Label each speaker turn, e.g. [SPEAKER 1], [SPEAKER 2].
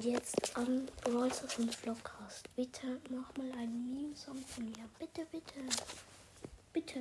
[SPEAKER 1] Jetzt an Brawlers und Vlogcast. Bitte mach mal einen Meme-Song von mir. Bitte, bitte. Bitte.